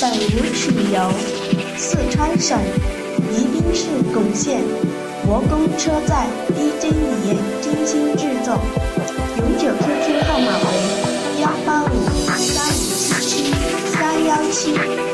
本舞曲由四川省宜宾市珙县国公车站 DJ 语言精心制作，永久 QQ 号码为幺八五三五七七三幺七。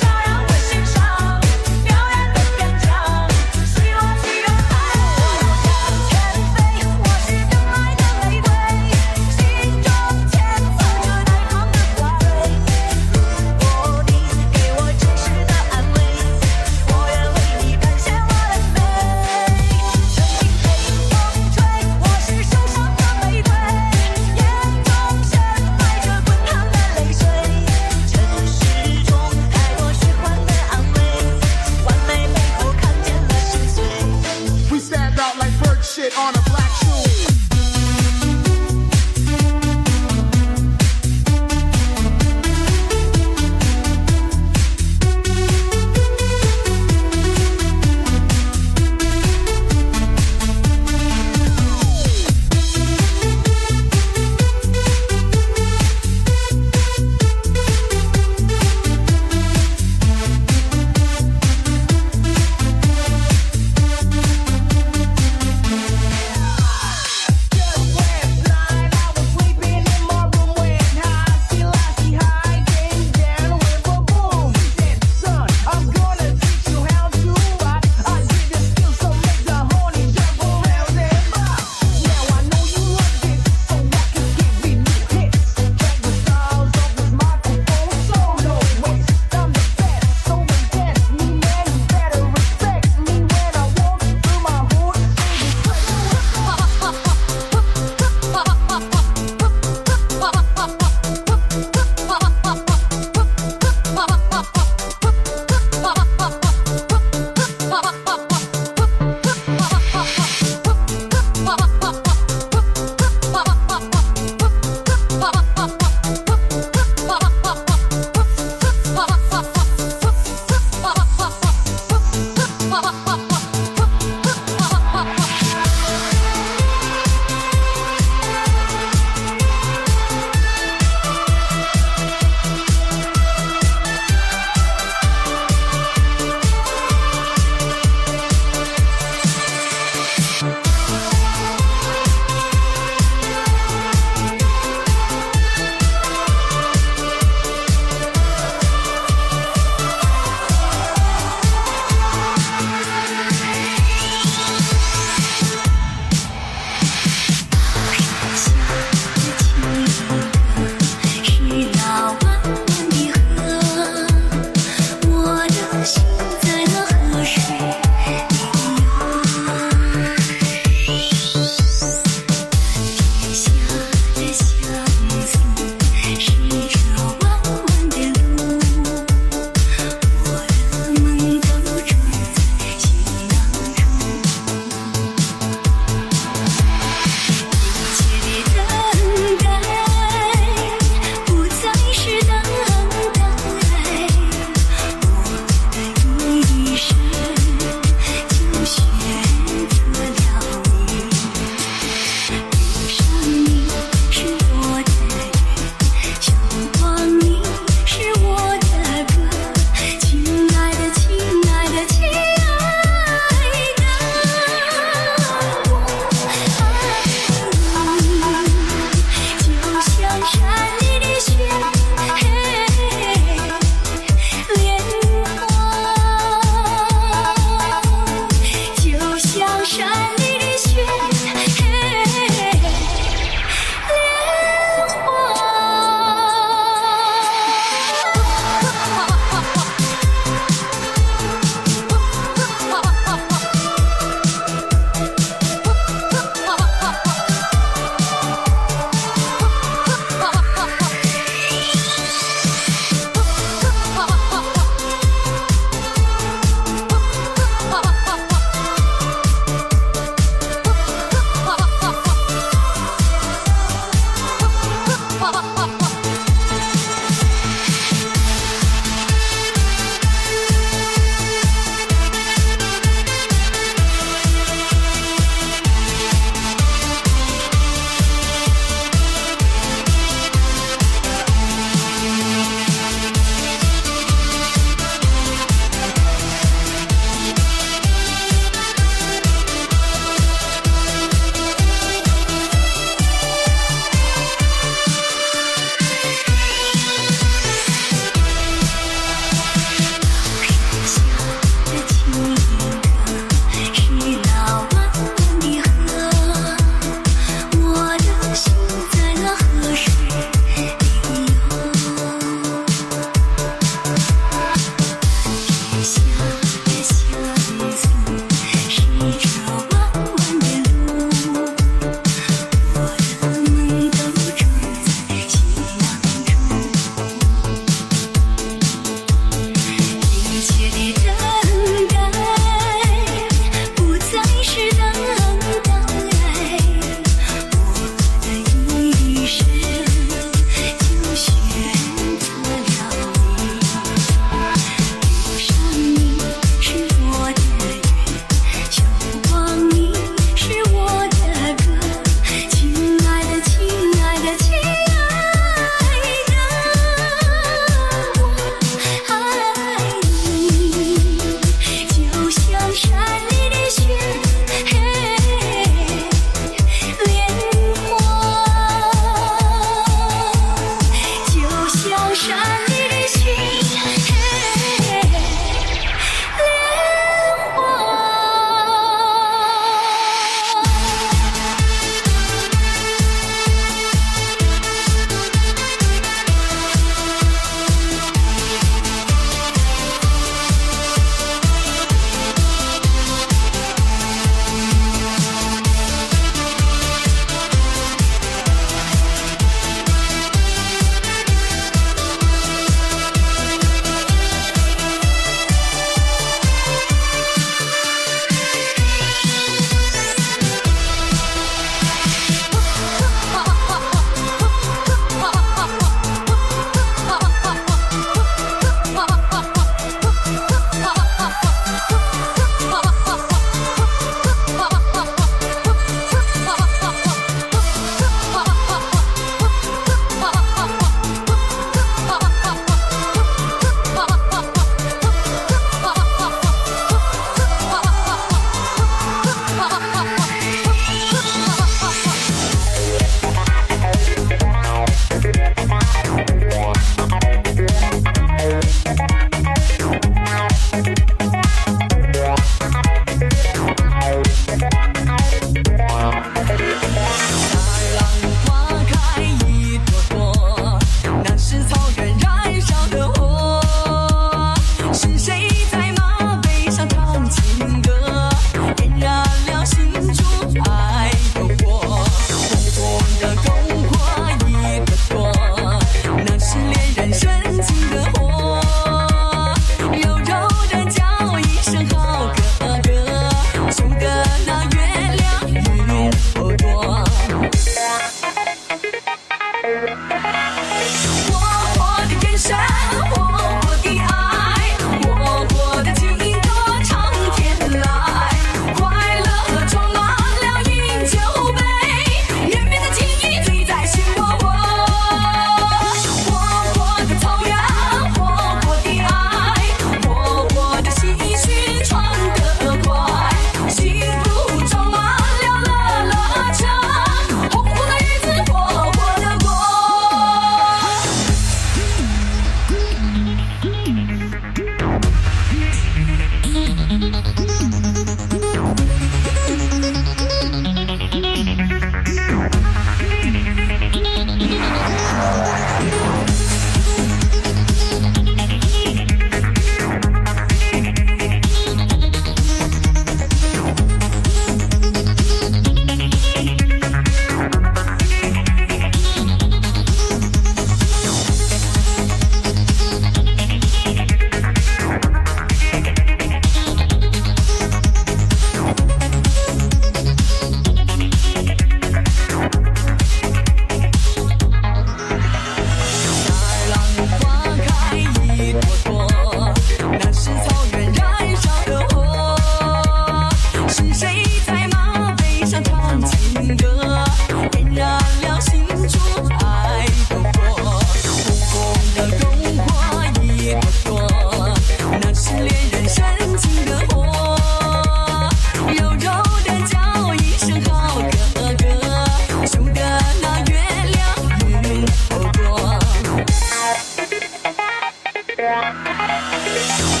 Yeah.